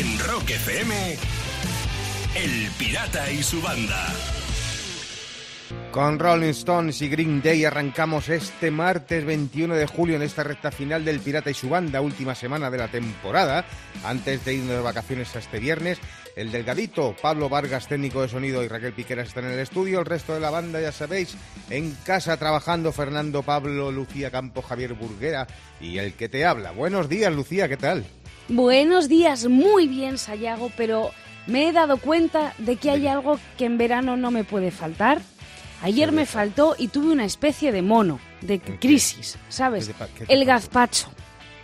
En Rock FM, El Pirata y su banda. Con Rolling Stones y Green Day arrancamos este martes 21 de julio en esta recta final del Pirata y su banda, última semana de la temporada. Antes de irnos de vacaciones a este viernes, el delgadito Pablo Vargas, técnico de sonido, y Raquel Piqueras están en el estudio. El resto de la banda, ya sabéis, en casa trabajando Fernando Pablo, Lucía Campo, Javier Burguera y el que te habla. Buenos días, Lucía, ¿qué tal? Buenos días, muy bien, Sayago, pero me he dado cuenta de que hay algo que en verano no me puede faltar. Ayer me faltó y tuve una especie de mono, de crisis, ¿sabes? ¿Qué te pa- qué te El gazpacho.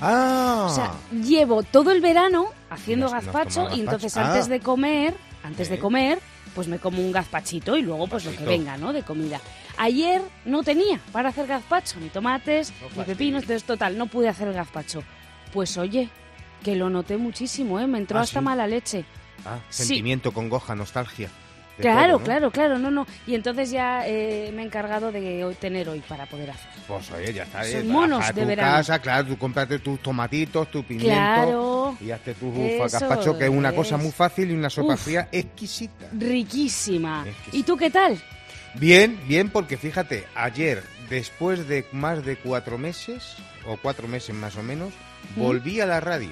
Ah, O sea, llevo todo el verano haciendo ¿No has- no has gazpacho y entonces antes Ah. de comer, antes de Sí. comer, pues me como un gazpachito y luego pues lo que venga, ¿no? De comida. Ayer no tenía para hacer gazpacho, ni tomates, ni pepinos, entonces total, no pude hacer el gazpacho. Pues oye, que lo noté muchísimo, ¿eh? Me entró ¿Ah, hasta sí? mala leche. ah, sí. sentimiento, congoja, nostalgia. Claro, todo, ¿no? claro, claro, no, no. Y entonces ya eh, me he encargado de hoy tener hoy para poder hacer. Pues oye, ya está. Son eh, monos a de tu verano. casa, claro, tú cómprate tus tomatitos, tu pimiento Claro. y hazte tu gazpacho, que es una cosa muy fácil y una sopa Uf. fría exquisita. Riquísima. Exquisita. ¿Y tú qué tal? Bien, bien, porque fíjate, ayer, después de más de cuatro meses, o cuatro meses más o menos, volví a la radio.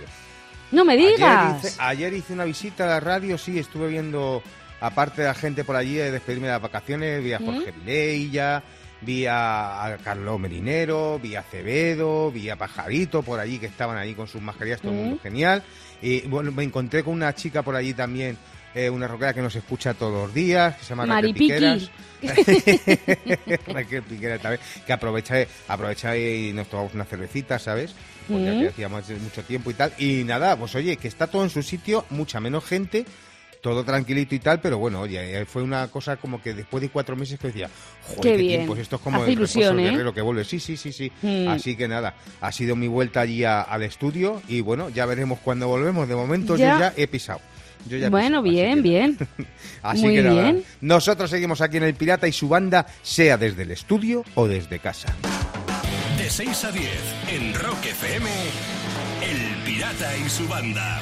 No me Ayer digas. hice, ayer hice una visita a la radio, sí, estuve viendo, aparte de la gente por allí, de despedirme de las vacaciones, vi a Jorge Vilella, vi a, Carlos Merinero, vi a Acevedo, vi a Pajarito por allí, que estaban ahí con sus mascarillas, todo el mundo Mm. genial. Y bueno, me encontré con una chica por allí también, eh, una rockera que nos escucha todos los días, que se llama Raquel. Piqueras. Raquel Piqueras también, que aprovecha, aprovecha y nos tomamos una cervecita, ¿sabes? Ya Mm. hacíamos mucho tiempo y tal. Y nada, pues oye, que está todo en su sitio, mucha menos gente, todo tranquilito y tal, pero bueno, oye, eh, fue una cosa como que después de cuatro meses que decía, joder, Qué qué, bien. tiempo, esto es como Hace el ilusión, ¿eh? guerrero que vuelve. Sí, sí, sí, sí. Mm. Así que nada, ha sido mi vuelta allí a- al estudio y bueno, ya veremos cuando volvemos. De momento Ya. yo ya he pisado. Yo ya he Bueno, así bien, que- bien. Así Muy que nada, bien. nosotros seguimos aquí en El Pirata y su banda, sea desde el estudio o desde casa. De 6 a 10, en Rock FM, El Pirata y su banda.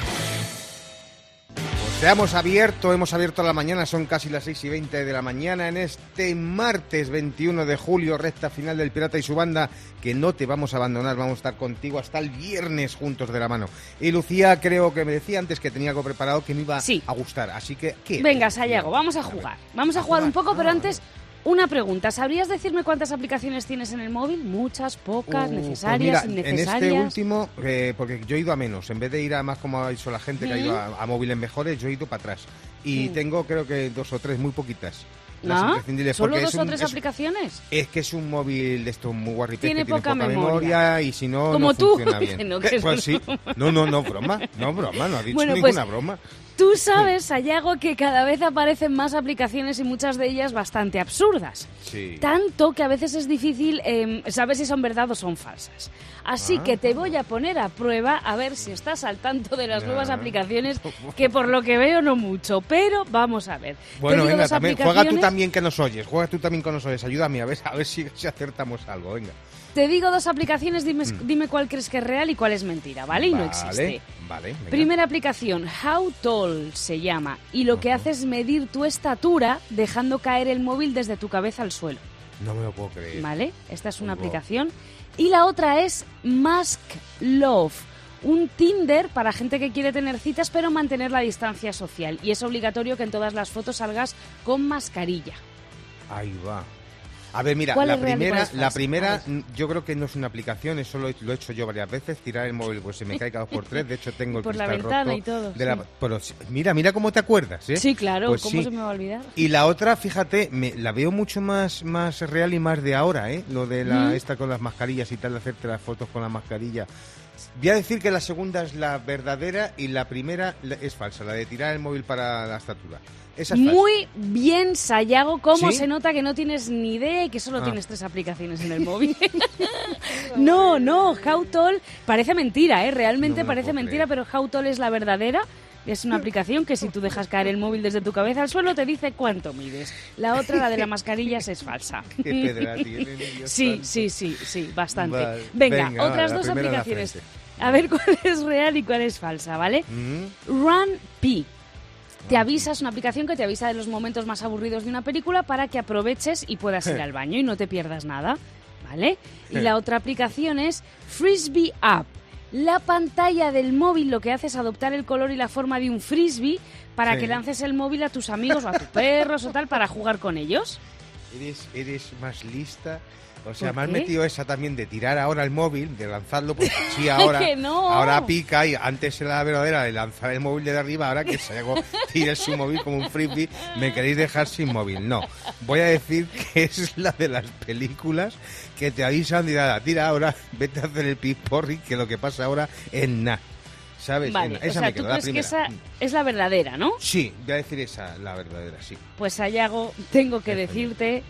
Hemos abierto, hemos abierto la mañana, son casi las 6 y 20 de la mañana en este martes 21 de julio, recta final del Pirata y su banda, que no te vamos a abandonar, vamos a estar contigo hasta el viernes juntos de la mano. Y Lucía creo que me decía antes que tenía algo preparado que me iba Sí. a gustar, así que... ¿qué? Venga? Sayago, vamos a jugar. Vamos a ¿A jugar un poco, pero Ah, antes una pregunta. ¿Sabrías decirme cuántas aplicaciones tienes en el móvil? Muchas, pocas, Uh, pues necesarias, mira, innecesarias. En este último, eh, porque yo he ido a menos, en vez de ir a más como ha dicho la gente que ha ido a, a móviles mejores, yo he ido para atrás. Y tengo creo que dos o tres, muy poquitas. Imprescindibles, ¿Solo dos o tres es- aplicaciones? Es que es un móvil de estos muy guarripes Tiene que tiene poca memoria. y si no, Como no tú. funciona bien. No, que pues sí. No, no, no, broma. No, broma, no ha dicho Bueno, pues, ninguna broma. Tú sabes, Sayago, que cada vez aparecen más aplicaciones y muchas de ellas bastante absurdas. Sí. Tanto que a veces es difícil em, saber si son verdad o son falsas. Así Ah. que te voy a poner a prueba a ver si estás al tanto de las nuevas aplicaciones, que por lo que veo no mucho, pero vamos a ver. Bueno, venga, también, juega tú también que nos oyes, juega tú también que nos oyes, ayúdame a ver, a ver si, si acertamos algo, venga. Te digo dos aplicaciones, dime, dime cuál crees que es real y cuál es mentira, ¿vale? Y no existe. Vale, venga. Primera aplicación, How Tall se llama, y lo que hace es medir tu estatura dejando caer el móvil desde tu cabeza al suelo, No me lo puedo creer. ¿vale? Esta es una aplicación. Y la otra es Mask Love, un Tinder para gente que quiere tener citas pero mantener la distancia social. Y es obligatorio que en todas las fotos salgas con mascarilla. Ahí va. A ver, mira, ¿Cuál la primera, la primera, yo creo que no es una aplicación, eso lo, he- lo he hecho yo varias veces, tirar el móvil, pues se me cae cada dos por tres, de hecho tengo el Por la cristal ventana roto y todo, de la- sí. pero mira, mira cómo te acuerdas, ¿eh? Sí, claro, Pues ¿cómo sí. se me va a olvidar? Y la otra, fíjate, me, la veo mucho más, más real y más de ahora, ¿eh? Lo de la, Mm. esta con las mascarillas y tal, de hacerte las fotos con la mascarilla. Voy a decir que la segunda es la verdadera y la primera es falsa, la de tirar el móvil para la estatura. Esa es falsa. Muy bien, Sayago. ¿Cómo ¿Sí? se nota que no tienes ni idea y que solo Ah. tienes tres aplicaciones en el móvil? no, no, Howtol parece mentira, ¿eh? Realmente No me parece mentira, creer. pero Howtol es la verdadera. Es una aplicación que si tú dejas caer el móvil desde tu cabeza al suelo te dice cuánto mides. La otra, la de las mascarillas, es falsa. Qué pedra tienen, Sí, sí, sí, sí, bastante. Vale. Venga, Venga, otras dos aplicaciones. A ver cuál es real y cuál es falsa, ¿vale? Mm. Run P. Te avisa, es una aplicación que te avisa de los momentos más aburridos de una película para que aproveches y puedas ir al baño y no te pierdas nada, ¿vale? Y la otra aplicación es Frisbee App. La pantalla del móvil lo que hace es adoptar el color y la forma de un frisbee para Sí. que lances el móvil a tus amigos o a tus perros o tal para jugar con ellos. Eres, eres más lista. O sea, ¿Por me has metido esa también de tirar ahora el móvil, de lanzarlo, pues sí, ahora, Que no. ahora pica y antes era la verdadera de lanzar el móvil de arriba, ahora que Sayago tire su móvil como un frisbee, me queréis dejar sin móvil. No, voy a decir que es la de las películas que te avisan de nada, tira ahora, vete a hacer el pisporri, que lo que pasa ahora es nada. ¿Sabes? Vale, Esa o me sea, quedó, tú la crees que esa es la verdadera, ¿no? Sí, voy a decir esa, la verdadera, sí. Pues Sayago, tengo que decirte.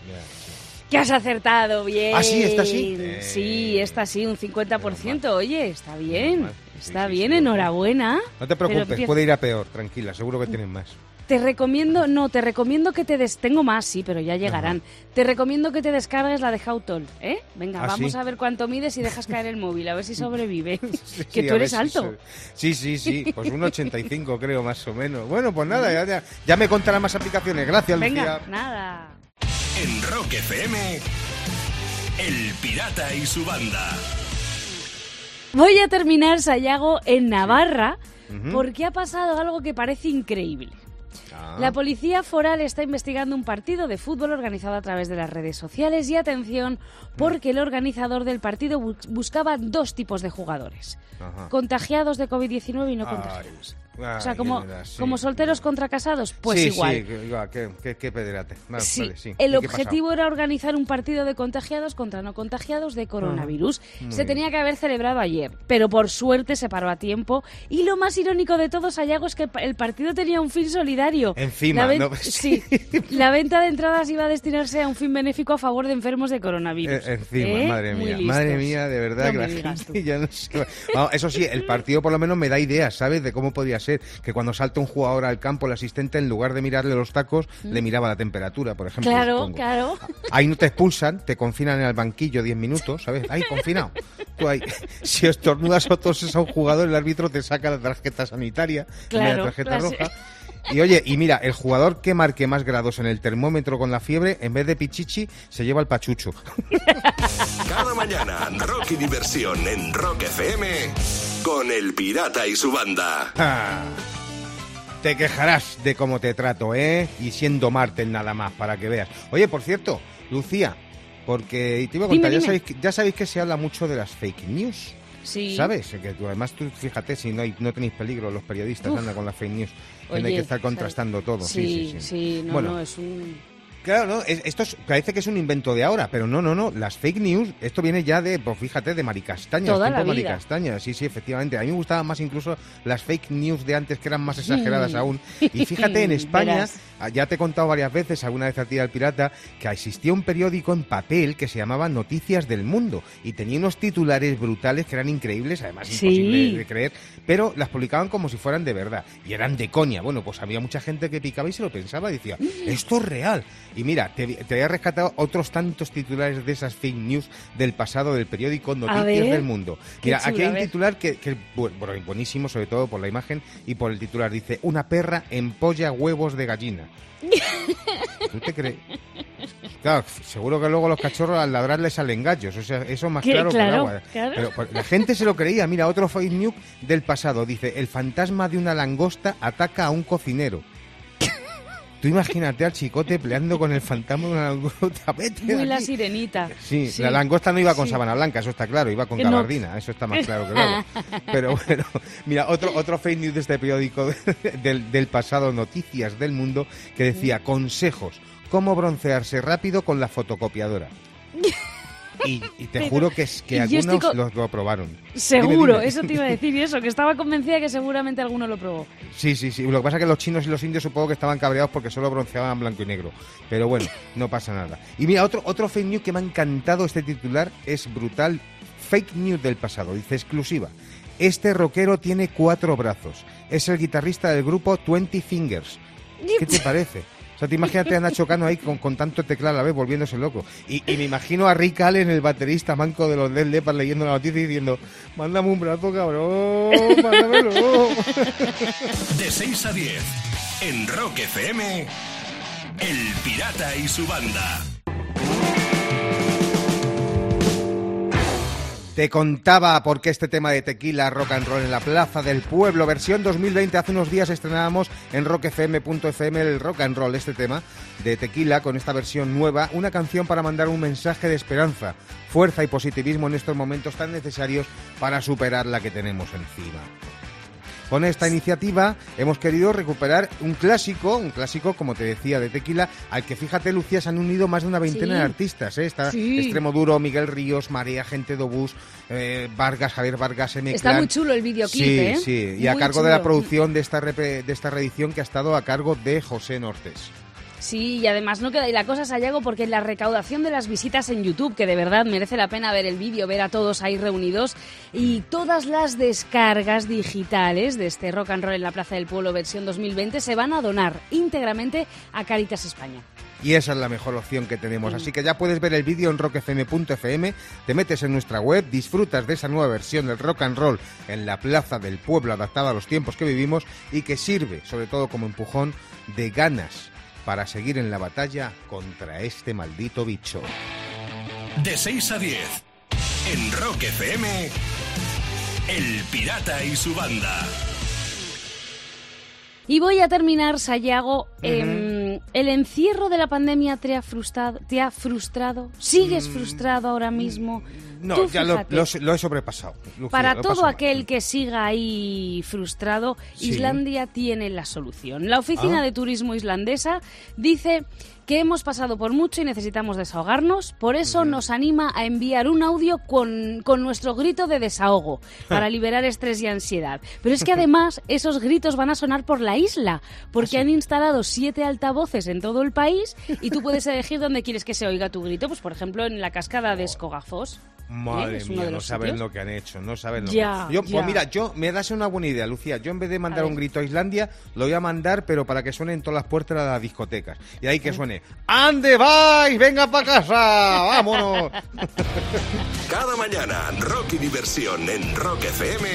Que has acertado bien. ¿Ah, sí? ¿Esta sí? Sí, Eh, esta sí, un 50%. menos mal. Oye, está bien. Sí, Está sí, bien, sí, enhorabuena. No te preocupes, empieza- puede ir a peor, tranquila, seguro que tienes más. Te recomiendo, no, te recomiendo que te des... Tengo más, sí, pero ya llegarán. Te recomiendo que te descargues la de Hautol, ¿eh? Venga, ¿Ah, vamos sí? a ver cuánto mides y dejas caer el móvil, a ver si sobrevive. Sí, que sí, tú eres si alto. soy- Sí, sí, sí, pues un 85 creo más o menos. Bueno, pues nada, ya, ya, ya me contarán más aplicaciones. Gracias, Venga, Lucía. nada. En Rock FM, El Pirata y su banda. Voy a terminar, Sayago, en Navarra, porque ha pasado algo que parece increíble. Ah, La policía foral está investigando un partido de fútbol organizado a través de las redes sociales y atención porque el organizador del partido bu- buscaba dos tipos de jugadores. ajá. Contagiados de COVID-19 y no Ay, contagiados. Ay, O sea, como, verdad, sí. como solteros contra casados, pues Sí, igual. Sí, qué, qué, pederate. Sí, vale, sí. el objetivo era organizar un partido de contagiados contra no contagiados de coronavirus. Muy Se tenía que haber celebrado ayer, pero por suerte se paró a tiempo. Y lo más irónico de todo, Sayago, es que el partido tenía un fin solidario. Encima, la ¿no? sí, la venta de entradas iba a destinarse a un fin benéfico a favor de enfermos de coronavirus. Eh, encima, ¿Eh? madre mía, madre mía, de verdad No que la gente ya no se- Vamos, eso sí, el partido por lo menos me da ideas, ¿sabes? De cómo podría ser que cuando salta un jugador al campo, el asistente, en lugar de mirarle los tacos, le miraba la temperatura, por ejemplo. Mm. Claro, supongo. claro. Ahí no te expulsan, te confinan en el banquillo 10 minutos, ¿sabes? Ahí, confinado. Tú ahí, si estornudas o toses a un jugador, el árbitro te saca la tarjeta sanitaria, Claro, la tarjeta roja. Y oye, y mira, el jugador que marque más grados en el termómetro con la fiebre, en vez de pichichi, se lleva el pachucho. Cada mañana, rock y diversión en Rock FM con El Pirata y su banda. Ah, Te quejarás de cómo te trato, ¿eh? Y siendo Martel nada más, para que veas. Oye, por cierto, Lucía, porque te iba a Dime, contar, ya, dime. sabéis, que- ya sabéis que se habla mucho de las fake news. Sí. ¿Sabes? Que tú, además tú fíjate si no, hay, no tenéis peligro los periodistas Uf. anda con las fake news. Que no hay Oye, que estar contrastando todo. Sí, sí, sí. sí, no, Bueno, no, es un... Claro, no, es- esto es- parece que es un invento de ahora, pero no, no, no. Las fake news, esto viene ya de, pues fíjate, de Maricastaña. Toda tiempo la vida. Maricastaña, sí, sí, efectivamente. A mí me gustaban más incluso las fake news de antes, que eran más exageradas Mm. aún. Y fíjate, en España, ah, ya te he contado varias veces, alguna vez a ti al pirata, que existía un periódico en papel que se llamaba Noticias del Mundo y tenía unos titulares brutales que eran increíbles, además Sí. imposible de creer, pero las publicaban como si fueran de verdad y eran de coña. Bueno, pues había mucha gente que picaba y se lo pensaba y decía, esto es real. Y mira, te, te había rescatado otros tantos titulares de esas fake news del pasado del periódico Noticias ver. del Mundo. Mira, chulo, aquí hay un titular que, que bu- bueno, buenísimo, sobre todo por la imagen y por el titular. Dice, una perra empolla huevos de gallina. ¿Tú te crees? Claro, seguro que luego los cachorros al ladrar les salen gallos. O sea, eso es más Que- claro, que el claro, agua. claro. Pero pues, la gente se lo creía. Mira, otro fake news del pasado. Dice, el fantasma de una langosta ataca a un cocinero. Tú imagínate al chicote peleando con el fantasma de una langosta. Vete Muy la sirenita. Sí, la langosta no iba con Sí. sábana blanca, eso está claro, iba con no. gabardina, eso está más claro que claro. Pero bueno, mira, otro, otro fake news de este periódico del, del pasado, Noticias del Mundo, que decía, consejos, cómo broncearse rápido con la fotocopiadora. Y, y te juro que, es, que y algunos los lo probaron. Seguro, Dime, dime. eso te iba a decir y eso, que estaba convencida que seguramente alguno lo probó. Sí, sí, sí. Lo que pasa es que los chinos y los indios supongo que estaban cabreados porque solo bronceaban blanco y negro. Pero bueno, no pasa nada. Y mira, otro, otro fake news que me ha encantado este titular es brutal. Fake news del pasado. Dice exclusiva. Este rockero tiene cuatro brazos. Es el guitarrista del grupo Twenty Fingers. ¿Qué te parece? Sea, te imagínate a Nacho Cano ahí con, con tanto teclado a la vez volviéndose loco. Y, y me imagino a Rick Allen, el baterista manco de los Dead Leppard, leyendo la noticia y diciendo, mándame un brazo, cabrón, mándamelo. De 6 a 10, en Rock FM, El Pirata y su banda. Te contaba por qué este tema de tequila rock and roll en la Plaza del Pueblo, versión 2020. Hace unos días estrenábamos en rockfm.fm el rock and roll, este tema de tequila con esta versión nueva, una canción para mandar un mensaje de esperanza, fuerza y positivismo en estos momentos tan necesarios para superar la que tenemos encima. Con esta iniciativa hemos querido recuperar un clásico, un clásico, como te decía, de tequila, al que fíjate, Lucía, se han unido más de una veintena Sí. de artistas. ¿eh? Está Sí. Extremo Duro, Miguel Ríos, Marea, Gente de Obús, eh, Vargas, Javier Vargas, M. Está muy chulo el videoclip, Sí, ¿eh? sí. Y a cargo de la producción de esta, de esta reedición que ha estado a cargo de José Nortes. Sí, y además no queda y la cosa Sayago porque la recaudación de las visitas en YouTube, que de verdad merece la pena ver el vídeo, ver a todos ahí reunidos, y todas las descargas digitales de este Rock and Roll en la Plaza del Pueblo versión 2020 se van a donar íntegramente a Caritas España. Y esa es la mejor opción que tenemos. Así que ya puedes ver el vídeo en rockfm.fm, te metes en nuestra web, disfrutas de esa nueva versión del rock and roll en la Plaza del Pueblo adaptada a los tiempos que vivimos y que sirve sobre todo como empujón de ganas para seguir en la batalla contra este maldito bicho. De 6 a 10, en Rock FM, El Pirata y su banda. Y voy a terminar, Sayago. em, ¿El encierro de la pandemia te ha frustrado? ¿Te ha frustrado? ¿Sigues frustrado ahora mismo? No, Tú ya lo, he- lo he sobrepasado. Lucía, Para todo mal. aquel que siga ahí frustrado, Sí. Islandia tiene la solución. La Oficina Ah. de Turismo Islandesa dice que hemos pasado por mucho y necesitamos desahogarnos, por eso nos anima a enviar un audio con, con nuestro grito de desahogo para liberar estrés y ansiedad. Pero es que además esos gritos van a sonar por la isla, ¿Ah, porque han instalado siete altavoces en todo el país y tú puedes elegir dónde quieres que se oiga tu grito, pues por ejemplo en la cascada de Escogafos. Madre ¿Eh? Mía, no saben sitios. lo que han hecho, no saben lo Ya, que Yo, ya. Pues mira, yo me das una buena idea, Lucía. Yo en vez de mandar un grito a Islandia, lo voy a mandar, pero para que suene en todas las puertas de las discotecas. Y ahí que suene, ¡Ande vais! ¡Venga para casa! ¡Vámonos! Cada mañana, rock y diversión en Rock FM,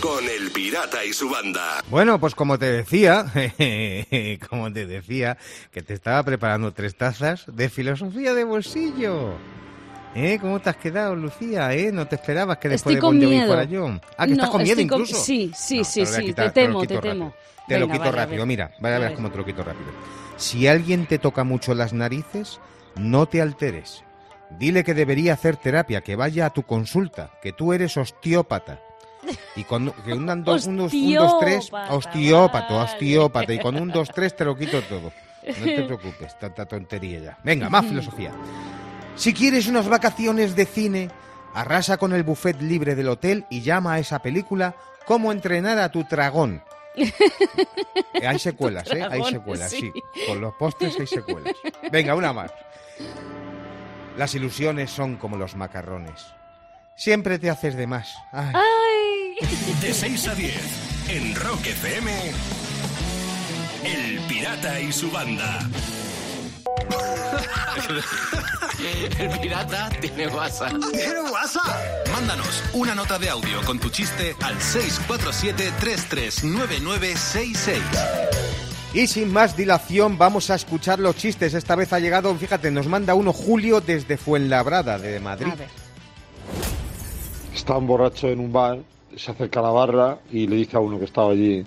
con El Pirata y su banda. bueno, pues como te decía, como te decía, que te estaba preparando tres tazas de filosofía de bolsillo. ¿Eh? ¿Cómo te has quedado, Lucía? ¿Eh? ¿No te esperabas que después Estoy de Bon Jovi miedo. fuera yo? Ah, que estás con miedo con- incluso. sí, sí, No, sí, sí, quitar, te temo, te temo. Te lo quito rápido, mira, vaya a ver cómo te lo quito rápido. Si alguien te toca mucho las narices, no te alteres. Dile que debería hacer terapia, que vaya a tu consulta, que tú eres osteópata. Y con que un, un, dos, un, dos, un, dos, tres, vale. osteópata. Y con un, dos, tres te lo quito todo. No te preocupes, tanta tontería ya. Venga, más filosofía. Si quieres unas vacaciones de cine, arrasa con el buffet libre del hotel y llama a esa película Cómo entrenar a tu dragón. Hay secuelas, ¿eh? Hay secuelas, sí. sí. Con los postres hay secuelas. Venga, una más. Las ilusiones son como los macarrones. Siempre te haces de más. Ay. ¡Ay! De 6 a 10, en Rock FM, El Pirata y su banda. El pirata tiene WhatsApp. ¿Tiene WhatsApp? Mándanos una nota de audio con tu chiste al 647-339966. Y sin más dilación, vamos a escuchar los chistes. Esta vez ha llegado, fíjate, nos manda uno Julio desde Fuenlabrada, de Madrid. A ver. Está un borracho en un bar, se acerca a la barra y le dice a uno que estaba allí,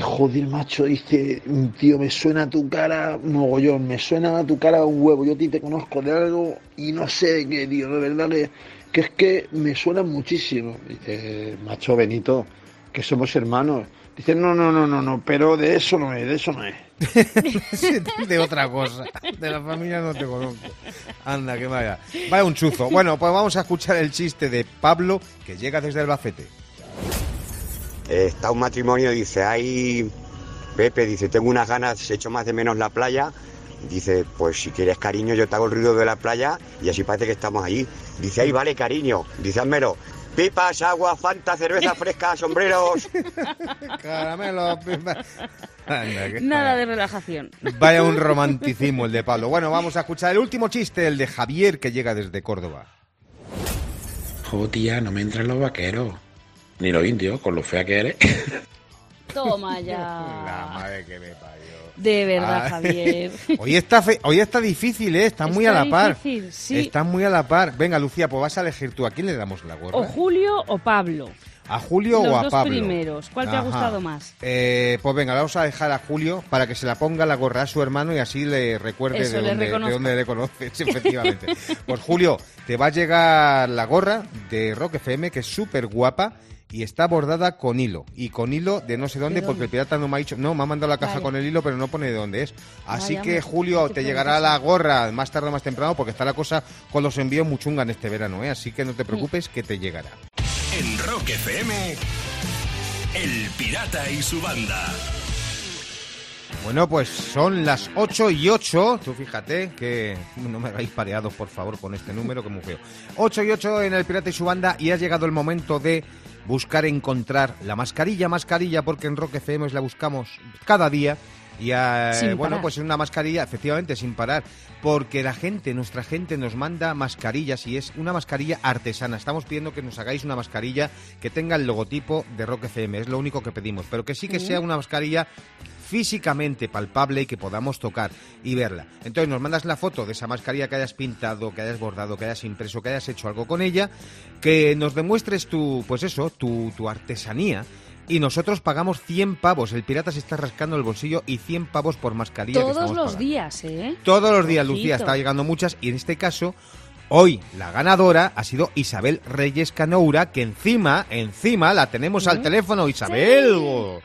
joder macho, dice, tío, me suena tu cara mogollón, me suena tu cara un huevo, yo a ti te conozco de algo y no sé de qué, tío, de verdad que, que es que me suena muchísimo. Dice, macho Benito, que somos hermanos. Dice, no, no, no, no, no, pero de eso no es, de eso no es. de otra cosa. De la familia no te conozco. Anda, que vaya. Vaya un chuzo. Bueno, pues vamos a escuchar el chiste de Pablo, que llega desde Albacete. Está un matrimonio, dice, ay, Pepe, dice, tengo unas ganas, echo más de menos la playa. Dice, pues si quieres cariño, yo te hago el ruido de la playa y así parece que estamos allí. Dice, ay, vale, cariño. Dice, házmelo. pipas, agua, fanta, cerveza fresca, sombreros. Caramelo. pipa. Anda, qué Nada de relajación. Vaya un romanticismo el de Pablo. Bueno, vamos a escuchar el último chiste, el de Javier, que llega desde Córdoba. Tía, no me entran los vaqueros. Ni los indios, con lo fea que eres. Toma La ya. madre que me parió. De verdad, Ah. Javier. Hoy está, fe- hoy está difícil, ¿eh? Está muy a Está la par. difícil, sí. Está muy a la par. Venga, Lucía, pues vas a elegir tú. ¿A quién le damos la gorra? O Julio o Pablo. ¿A Julio Los o a dos Pablo? primeros. ¿Cuál te ha gustado más? Eh, pues venga, vamos a dejar a Julio para que se la ponga la gorra a su hermano y así le recuerde Eso, de, le dónde, de dónde le conoces, efectivamente. pues Julio, te va a llegar la gorra de Rock FM, que es súper guapa y está bordada con hilo. Y con hilo de no sé dónde, ¿De porque dónde? el pirata no me ha dicho, no, me ha mandado la caja Vale. con el hilo, pero no pone de dónde es. Así Vaya, que Julio, te llegará la gorra más tarde o más temprano, porque está la cosa con los envíos muchunga en este verano, ¿eh? Así que no te preocupes, que te llegará. En Rock FM, El Pirata y su banda. Bueno, pues son las 8 y 8. Tú fíjate que no me hagáis pareados, por favor, con este número, que muy feo. 8 y 8 en el Pirata y su banda y ha llegado el momento de buscar encontrar la mascarilla, mascarilla, porque en Rock FM la buscamos cada día. Y eh, Sin bueno, parar. pues es una mascarilla, efectivamente, sin parar, porque la gente, nuestra gente nos manda mascarillas y es una mascarilla artesana. Estamos pidiendo que nos hagáis una mascarilla que tenga el logotipo de Rock FM, es lo único que pedimos, pero que sí que sea una mascarilla físicamente palpable y que podamos tocar y verla. Entonces nos mandas la foto de esa mascarilla que hayas pintado, que hayas bordado, que hayas impreso, que hayas hecho algo con ella, que nos demuestres tu, pues eso, tu, tu artesanía. Y nosotros pagamos 100 pavos. El pirata se está rascando el bolsillo y 100 pavos por mascarilla. que Todos estamos los pagando. días, ¿eh? Todos los días. Lucía, está llegando muchas. Y en este caso, hoy la ganadora ha sido Isabel Reyes Canoura, que encima, encima la tenemos al teléfono. Isabel.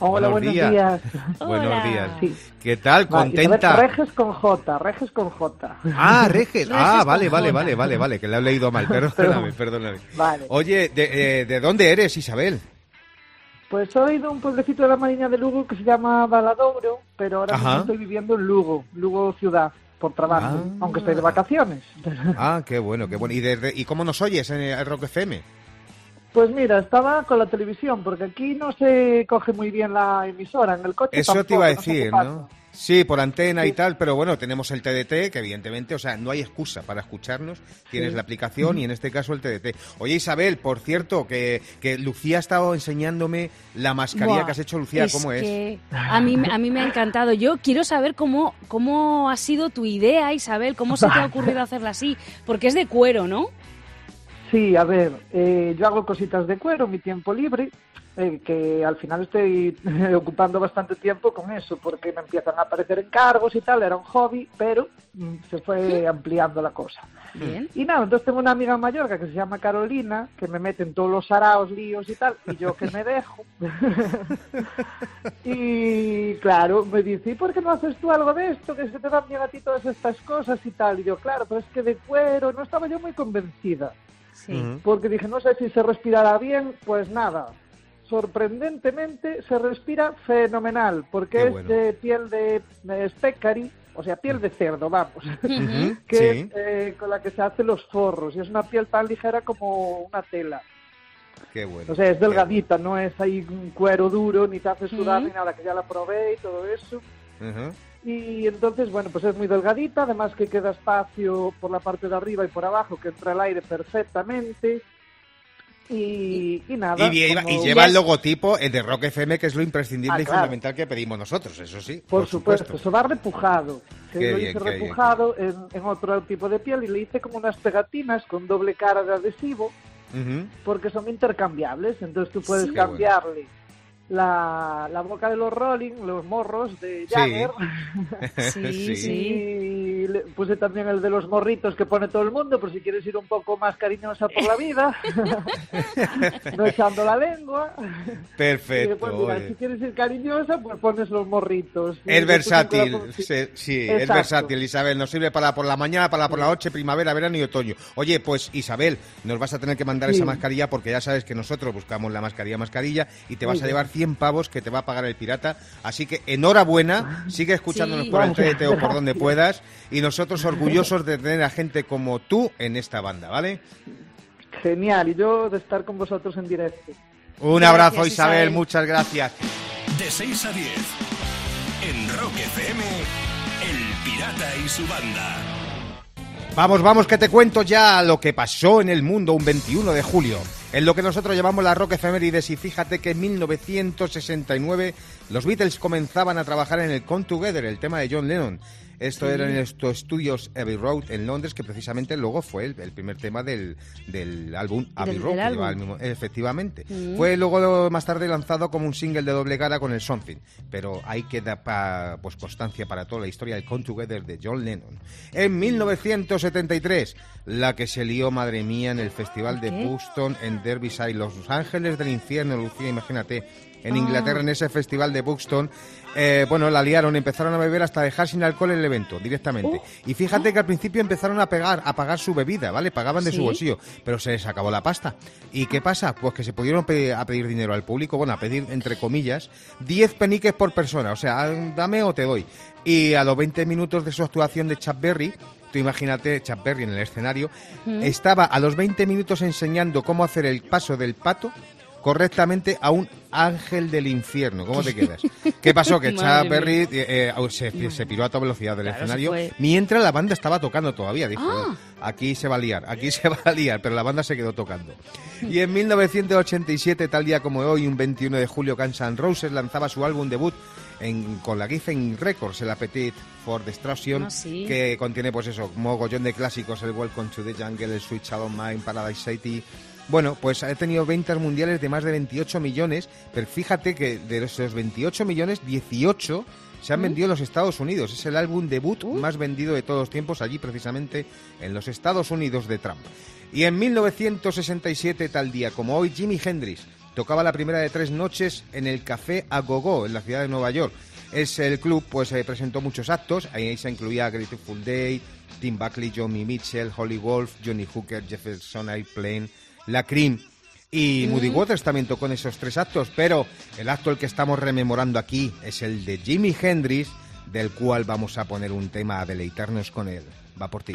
Hola, buenos días. Buenos Hola. días. Sí. ¿Qué tal? ¿Contenta? Isabel Reges con J, Reges con J. Ah, Reges. Ah, vale, vale, vale, vale, vale, que le he leído mal. Perdóname, perdóname. Vale. Oye, ¿de, eh, ¿de dónde eres, Isabel? Pues soy de un pueblecito de la Marina de Lugo que se llama Valadouro, pero ahora mismo estoy viviendo en Lugo, Lugo ciudad, por trabajo, Ah. aunque estoy de vacaciones. Ah, qué bueno, qué bueno. ¿Y, desde- ¿y cómo nos oyes en el Rock FM? Pues mira, estaba con la televisión, porque aquí no se coge muy bien la emisora, en el coche Eso te iba a no sé decir. ¿no? Sí, por antena y tal, pero bueno, tenemos el TDT, que evidentemente, o sea, no hay excusa para escucharnos. Tienes Sí. la aplicación y en este caso el TDT. Oye, Isabel, por cierto, que, que Lucía ha estado enseñándome la mascarilla Buah, que has hecho, Lucía, ¿cómo es? que a mí, a mí me ha encantado. Yo quiero saber cómo, cómo ha sido tu idea, Isabel, cómo se te ha ocurrido hacerla así, porque es de cuero, ¿no? Sí, a ver, eh, yo hago cositas de cuero mi tiempo libre, eh, que al final estoy ocupando bastante tiempo con eso, porque me empiezan a aparecer encargos y tal, era un hobby, pero mm, se fue ampliando la cosa. Bien. Y nada, entonces tengo una amiga en Mallorca que se llama Carolina, que me mete en todos los araos, líos y tal, y yo que me dejo. y claro, me dice, ¿y por qué no haces tú algo de esto? Que se te dan bien a ti todas estas cosas y tal. Y yo, claro, pero es que de cuero no estaba yo muy convencida Sí. Porque dije, no sé si se respirará bien, pues nada. Sorprendentemente se respira fenomenal, porque es de piel de, de speckary, o sea, piel de cerdo, vamos, que sí. es eh, con la que se hacen los forros, y es una piel tan ligera como una tela. Qué bueno. O sea, es delgadita, no es ahí un cuero duro, ni te hace sudar, ni nada, que ya la probé y todo eso. Ujú. Y entonces, bueno, pues es muy delgadita, además que queda espacio por la parte de arriba y por abajo, que entra el aire perfectamente. Y, y nada. Y, lleva- y lleva el logotipo el de Rock FM, que es lo imprescindible Ah, y claro. fundamental que pedimos nosotros, eso sí. Por, supuesto, eso va repujado. Se Qué lo bien, hice bien, repujado en, en otro tipo de piel y le hice como unas pegatinas con doble cara de adhesivo porque son intercambiables. Entonces tú puedes Sí. Bueno. La, la boca de los Rolling, los morros de. Jagger. Sí, sí. Y le puse también el de los morritos que pone todo el mundo, por si quieres ir un poco más cariñosa por la vida, no echando la lengua. Y Perfecto. después, mira, oye. si quieres ir cariñosa, pues pones los morritos. Es versátil, sí, sí, es versátil, Isabel. Nos sirve para por la mañana, para por la noche, primavera, verano y otoño. Oye, pues Isabel, nos vas a tener que mandar Sí. esa mascarilla porque ya sabes que nosotros buscamos la mascarilla mascarilla y te vas a llevar 100 pavos que te va a pagar el pirata. Así que enhorabuena, sigue escuchándonos Sí. por el TDT o por donde puedas y nosotros orgullosos de tener a gente como tú en esta banda, ¿vale? Genial, y yo de estar con vosotros en directo. Un Gracias, abrazo, Isabel, Isabel. muchas gracias. De 6 a 10. En Rock FM, El Pirata y su banda. Vamos, vamos, que te cuento ya lo que pasó en el mundo un 21 de julio. En lo que nosotros llamamos la rock efemérides y fíjate que en 1969 los Beatles comenzaban a trabajar en el Come Together, el tema de John Lennon. Esto era en estos estudios Abbey Road en Londres, que precisamente luego fue el, el primer tema del, del álbum Abbey Del- Road. del que llevaba el álbum. mismo- efectivamente. Mm. Fue luego más tarde lanzado como un single de doble cara con el Something. Pero ahí queda pa- pues constancia para toda la historia del Come Together de John Lennon. En 1973, la que se lió, madre mía, en el Festival de ¿Qué? Buxton en Derbyshire, Los Ángeles del Infierno, Lucía, imagínate. En Ah. Inglaterra, en ese festival de Buxton, eh, bueno, la liaron, empezaron a beber hasta dejar sin alcohol el evento, directamente. Oh. Y fíjate que al principio empezaron a pegar, a pagar su bebida, ¿vale? Pagaban de su bolsillo, pero se les acabó la pasta. ¿Y qué pasa? Pues que se pudieron pe- a pedir dinero al público, bueno, a pedir, entre comillas, 10 peniques por persona, o sea, dame o te doy. Y a los 20 minutos de su actuación de Chuck Berry, tú imagínate Chuck Berry en el escenario, estaba a los 20 minutos enseñando cómo hacer el paso del pato correctamente a un ángel del infierno. ¿Cómo te quedas? ¿Qué pasó? Que Chuck Berry eh, eh, se, se piró a toda velocidad del Claro, escenario mientras la banda estaba tocando todavía. Dijo, Ah. aquí se va a liar, aquí se va a liar, pero la banda se quedó tocando. Y en 1987, tal día como hoy, un 21 de julio, Guns N' Roses lanzaba su álbum debut en- con la Giffen Records, el Appetite for Destruction, Ah, sí. que contiene, pues eso, mogollón de clásicos, el Welcome to the Jungle, el Sweet Child of Mine, Paradise City. Bueno, pues ha tenido ventas mundiales de más de 28 millones, pero fíjate que de esos 28 millones, 18 se han vendido en los Estados Unidos. Es el álbum debut más vendido de todos los tiempos, allí precisamente en los Estados Unidos de Trump. Y en 1967, tal día como hoy, Jimi Hendrix tocaba la primera de tres noches en el Café Agogó, en la ciudad de Nueva York. Es el club, pues eh, presentó muchos actos, ahí se incluía Grateful Day, Tim Buckley, Johnny Mitchell, Holly Wolf, Johnny Hooker, Jefferson Airplane, La Cream y Moody Waters también tocó en esos tres actos, pero el acto el que estamos rememorando aquí es el de Jimi Hendrix, del cual vamos a poner un tema a deleitarnos con él. Va por ti.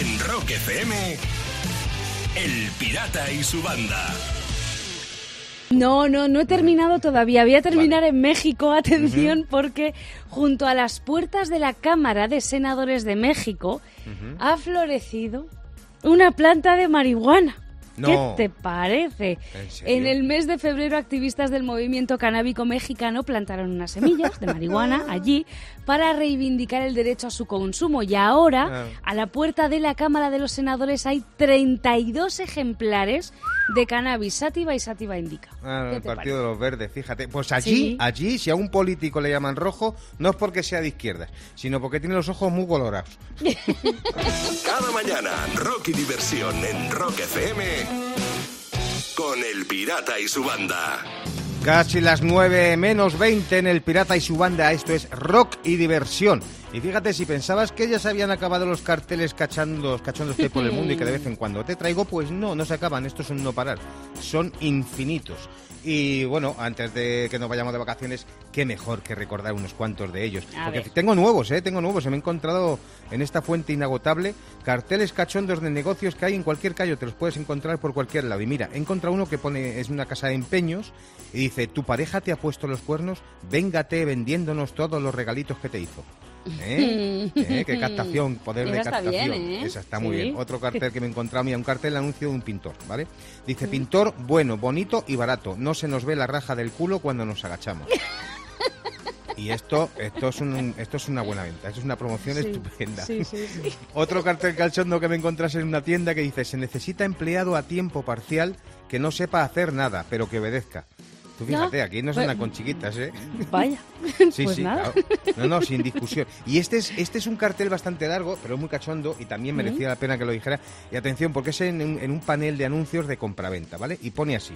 En Rock FM, El Pirata y su banda. No, no, no he terminado todavía. Voy a terminar en México, atención, porque junto a las puertas de la Cámara de Senadores de México ha florecido una planta de marihuana. No. ¿Qué te parece? En el mes de febrero, activistas del movimiento canábico mexicano plantaron unas semillas de marihuana allí para reivindicar el derecho a su consumo. Y ahora, Ah. a la puerta de la Cámara de los Senadores, hay 32 ejemplares de cannabis sativa y sativa indica. Ah, ¿Qué el Partido de los Verdes, fíjate. Pues allí, Sí. allí, si a un político le llaman rojo, no es porque sea de izquierdas, sino porque tiene los ojos muy colorados. Cada mañana, rock y diversión en Rock FM con El Pirata y su banda. Casi las 9 menos 20 en el Pirata y su banda. Esto es rock y diversión. Y fíjate, si pensabas que ya se habían acabado los carteles cachando, cachondos que hay por el mundo y que de vez en cuando te traigo, pues no, no se acaban. Estos son no parar. Son infinitos. Y bueno, antes de que nos vayamos de vacaciones, qué mejor que recordar unos cuantos de ellos. A Porque ver. tengo nuevos, ¿eh? Tengo nuevos. Se me he encontrado en esta fuente inagotable carteles cachondos de negocios que hay en cualquier callo. Te los puedes encontrar por cualquier lado. Y mira, he encontrado uno que pone, es una casa de empeños y dice, tu pareja te ha puesto los cuernos, véngate vendiéndonos todos los regalitos que te hizo. ¿Eh? ¿Eh? Qué captación, poder de está captación. bien, ¿eh? Esa está muy Sí. bien. Otro cartel que me he encontrado, mira, un cartel anuncio de un pintor, ¿vale? Dice, pintor bueno, bonito y barato. No se nos ve la raja del culo cuando nos agachamos. Y esto, esto es un, esto es una buena venta, esto es una promoción Sí, estupenda. Sí, sí, sí. Otro cartel calchondo que me encontrás en una tienda que dice, se necesita empleado a tiempo parcial que no sepa hacer nada, pero que obedezca. Tú fíjate, aquí no se anda con chiquitas, ¿eh? Vaya. Sí, pues sí, nada. claro. No, no, sin discusión. Y este es, este es un cartel bastante largo, pero muy cachondo y también merecía la pena que lo dijera. Y atención, porque es en, un- en un panel de anuncios de compraventa, ¿vale? Y pone así.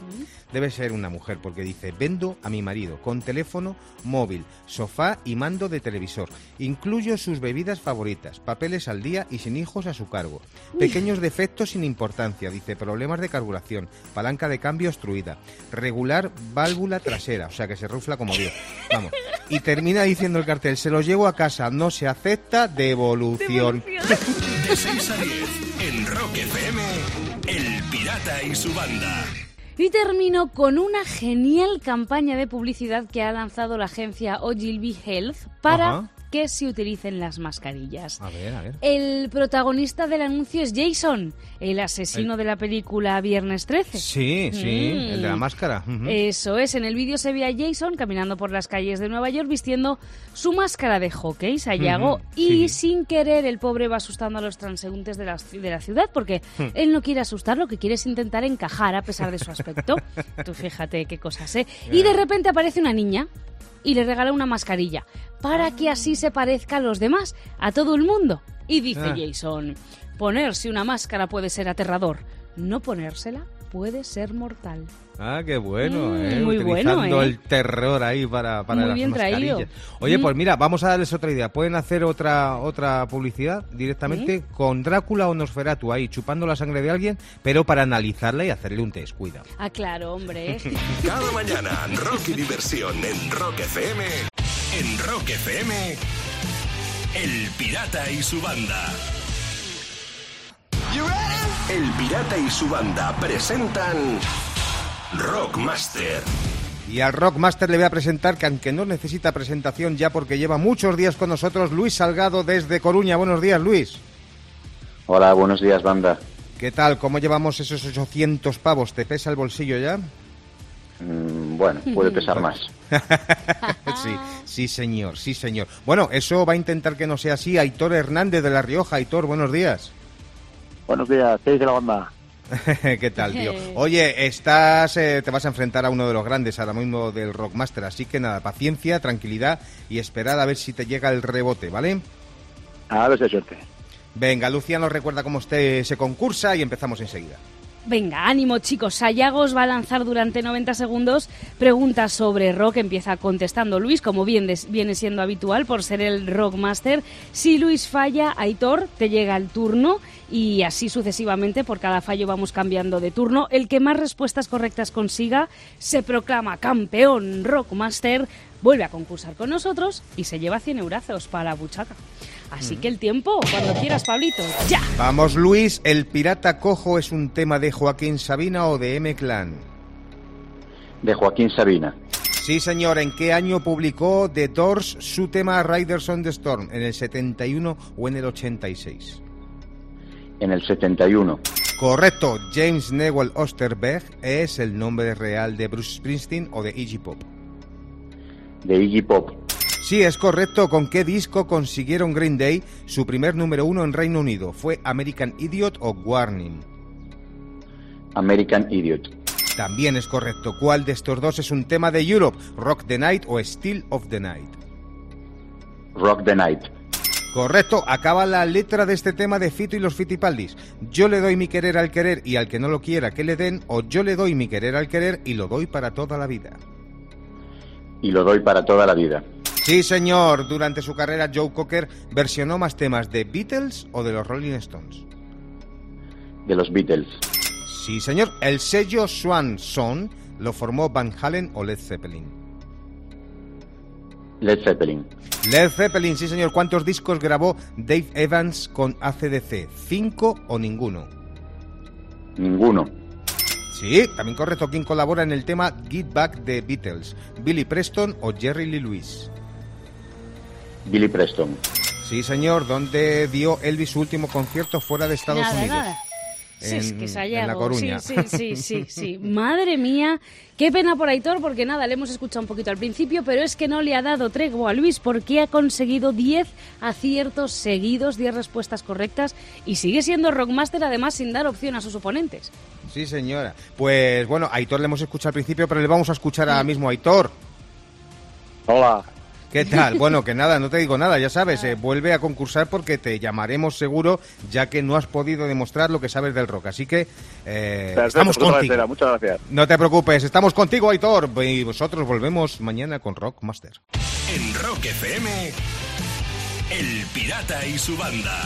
Debe ser una mujer, porque dice, vendo a mi marido con teléfono móvil, sofá y mando de televisor. Incluyo sus bebidas favoritas, papeles al día y sin hijos a su cargo. Pequeños defectos sin importancia, dice, problemas de carburación, palanca de cambio obstruida, regular válvula trasera, o sea que se rufla como Dios. Vamos. Y termina diciendo el cartel, se los llevo a casa, no se acepta devolución. De 6 a 10 en Rock FM, El Pirata y su banda. Y termino con una genial campaña de publicidad que ha lanzado la agencia Ogilvy Health para Ajá. Que se utilicen las mascarillas. A ver, a ver. El protagonista del anuncio es Jason, el asesino de la película Viernes 13. Sí, sí, Mm. el de la máscara. Eso es, en el vídeo se ve a Jason caminando por las calles de Nueva York vistiendo su máscara de hockey, Sayago, Ujú, y sí. sin querer el pobre va asustando a los transeúntes de la, de la ciudad porque Hmm. él no quiere asustar, lo que quiere es intentar encajar a pesar de su aspecto. Tú fíjate qué cosas, ¿eh? Y de repente aparece una niña y le regala una mascarilla para que así se parezca a los demás, a todo el mundo. Y dice Ah. Jason, ponerse una máscara puede ser aterrador, no ponérsela puede ser mortal. Ah, qué bueno, Mm, ¿eh? muy bueno, Utilizando ¿eh? el terror ahí para, para Muy las bien traído. mascarillas. Oye, Mm. pues mira, vamos a darles otra idea. Pueden hacer otra otra publicidad directamente con Drácula o Nosferatu ahí chupando la sangre de alguien, pero para analizarla y hacerle un test. Cuidado. Ah, claro, hombre. Cada mañana, rock y diversión en Rock FM. En Rock FM, El Pirata y su banda. El Pirata y su banda presentan Rockmaster. Y al Rockmaster le voy a presentar que aunque no necesita presentación ya porque lleva muchos días con nosotros, Luis Salgado desde Coruña. Buenos días, Luis. Hola, buenos días, banda. ¿Qué tal? ¿Cómo llevamos esos 800 pavos? ¿Te pesa el bolsillo ya? Mm, bueno, puede pesar más. sí, sí, señor, sí, señor. Bueno, eso va a intentar que no sea así. Aitor Hernández de La Rioja. Aitor, buenos días. Buenos días, ¿qué dice la banda? ¿Qué tal, tío? Oye, estás, eh, te vas a enfrentar a uno de los grandes ahora mismo del Rockmaster, así que nada, paciencia, tranquilidad y esperar a ver si te llega el rebote, ¿vale? A ver si suerte. Venga, Lucía nos recuerda cómo este se concursa y empezamos enseguida. Venga, ánimo chicos. Sayagos va a lanzar durante 90 segundos preguntas sobre rock. Empieza contestando Luis, como bien viene siendo habitual por ser el Rockmaster. Si Luis falla, Aitor, te llega el turno y así sucesivamente. Por cada fallo vamos cambiando de turno. El que más respuestas correctas consiga se proclama campeón Rockmaster, vuelve a concursar con nosotros y se lleva 100 eurazos para la buchaca. Así que el tiempo, cuando quieras, Pablito, ya. Vamos, Luis, ¿el pirata cojo es un tema de Joaquín Sabina o de M Clan? De Joaquín Sabina. Sí, señor. ¿En qué año publicó The Doors su tema Riders on the Storm? ¿En el 71 o en el 86? En el 71. Correcto. James Newell Osterberg es el nombre real de Bruce Springsteen o de Iggy Pop. De Iggy Pop. Sí, es correcto. ¿Con qué disco consiguieron Green Day su primer número uno en Reino Unido? ¿Fue American Idiot o Warning? American Idiot. También es correcto. ¿Cuál de estos dos es un tema de Europe? ¿Rock the Night o Still of the Night? Rock the Night. Correcto, acaba la letra de este tema de Fito y los Fitipaldis. Yo le doy mi querer al querer y al que no lo quiera que le den, o yo le doy mi querer al querer y lo doy para toda la vida. Y lo doy para toda la vida. Sí, señor, durante su carrera Joe Cocker versionó más temas de Beatles o de los Rolling Stones. De los Beatles. Sí, señor, el sello Swan Song lo formó Van Halen o Led Zeppelin. Led Zeppelin. Led Zeppelin, sí, señor. ¿Cuántos discos grabó Dave Evans con ACDC? ¿Cinco o ninguno? Ninguno. Sí, también correcto. ¿Quién colabora en el tema Get Back de Beatles? ¿Billy Preston o Jerry Lee Lewis? Billy Preston. Sí, señor. ¿Dónde dio Elvis su último concierto fuera de Estados nada, Unidos? nada. Sí, es En- que es en. La Coruña. Sí, sí, sí, sí, sí. Madre mía, qué pena por Aitor, porque nada, le hemos escuchado un poquito al principio, pero es que no le ha dado tregua a Luis porque ha conseguido 10 aciertos seguidos, 10 respuestas correctas y sigue siendo Rockmaster además sin dar opción a sus oponentes. Sí, señora. Pues bueno, a Aitor le hemos escuchado al principio, pero le vamos a escuchar ahora mismo a Aitor. Hola. ¿Qué tal? Bueno, que nada, no te digo nada, ya sabes, eh, vuelve a concursar porque te llamaremos seguro, ya que no has podido demostrar lo que sabes del rock. Así que eh, Perfecto, estamos puta contigo. Muchas gracias. No te preocupes, estamos contigo, Aitor. Y vosotros volvemos mañana con Rockmaster. En Rock FM, El Pirata y su banda.